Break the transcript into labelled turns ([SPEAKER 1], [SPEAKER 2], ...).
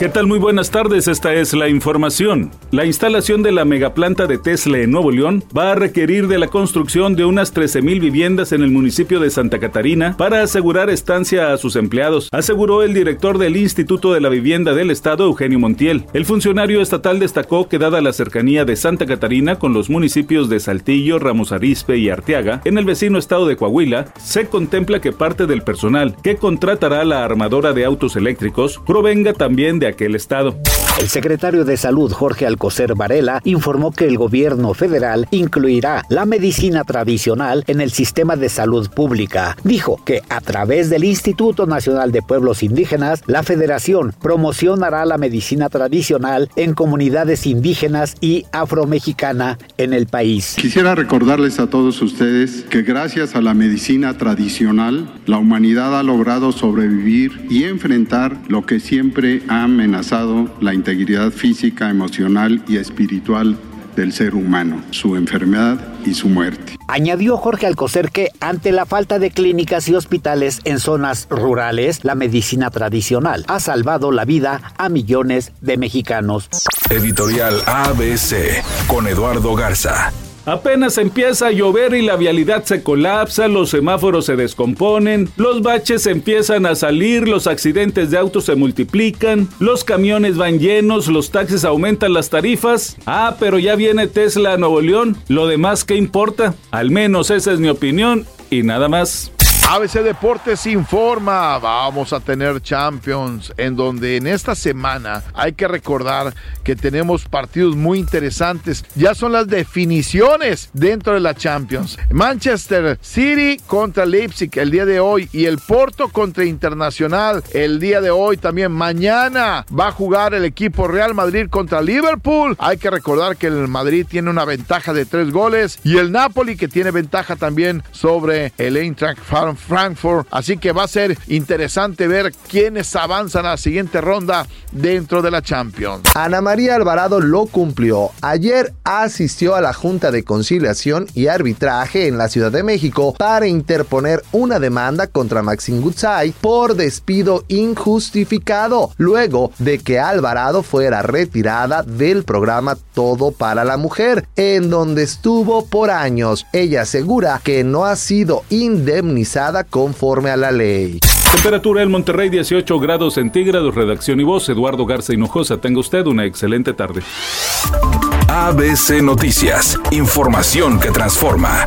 [SPEAKER 1] ¿Qué tal? Muy buenas tardes, esta es la información. La instalación de la megaplanta de Tesla en Nuevo León va a requerir de la construcción de unas 13.000 viviendas en el municipio de Santa Catarina para asegurar estancia a sus empleados, aseguró el director del Instituto de la Vivienda del Estado, Eugenio Montiel. El funcionario estatal destacó que dada la cercanía de Santa Catarina con los municipios de Saltillo, Ramos Arizpe y Arteaga, en el vecino estado de Coahuila, se contempla que parte del personal que contratará la armadora de autos eléctricos provenga también de aquel estado.
[SPEAKER 2] El secretario de Salud, Jorge Alcocer Varela, informó que el gobierno federal incluirá la medicina tradicional en el sistema de salud pública. Dijo que a través del Instituto Nacional de Pueblos Indígenas, la federación promocionará la medicina tradicional en comunidades indígenas y afromexicana en el país.
[SPEAKER 3] Quisiera recordarles a todos ustedes que gracias a la medicina tradicional, la humanidad ha logrado sobrevivir y enfrentar lo que siempre ha amenazado la integridad física, emocional y espiritual del ser humano, su enfermedad y su muerte.
[SPEAKER 2] Añadió Jorge Alcocer que ante la falta de clínicas y hospitales en zonas rurales, la medicina tradicional ha salvado la vida a millones de mexicanos.
[SPEAKER 4] Editorial ABC con Eduardo Garza.
[SPEAKER 1] Apenas empieza a llover y la vialidad se colapsa, los semáforos se descomponen, los baches empiezan a salir, los accidentes de autos se multiplican, los camiones van llenos, los taxis aumentan las tarifas. Ah, pero ya viene Tesla a Nuevo León. Lo demás, ¿qué importa? Al menos esa es mi opinión y nada más.
[SPEAKER 5] ABC Deportes informa, vamos a tener Champions, en donde en esta semana hay que recordar que tenemos partidos muy interesantes. Ya son las definiciones dentro de la Champions. Manchester City contra Leipzig el día de hoy y el Porto contra Internacional el día de hoy también. Mañana va a jugar el equipo Real Madrid contra Liverpool. Hay que recordar que el Madrid tiene una ventaja de tres goles y el Napoli que tiene ventaja también sobre el Eintracht Frankfurt Frankfurt. Así que va a ser interesante ver quiénes avanzan a la siguiente ronda dentro de la Champions.
[SPEAKER 6] Ana María Alvarado lo cumplió. Ayer asistió a la Junta de Conciliación y Arbitraje en la Ciudad de México para interponer una demanda contra Maxine Gutzai por despido injustificado, luego de que Alvarado fuera retirada del programa Todo para la Mujer, en donde estuvo por años. Ella asegura que no ha sido indemnizada conforme a la ley.
[SPEAKER 1] Temperatura en Monterrey 18 grados centígrados, redacción y voz Eduardo Garza Hinojosa. Tenga usted una excelente tarde.
[SPEAKER 4] ABC Noticias, información que transforma.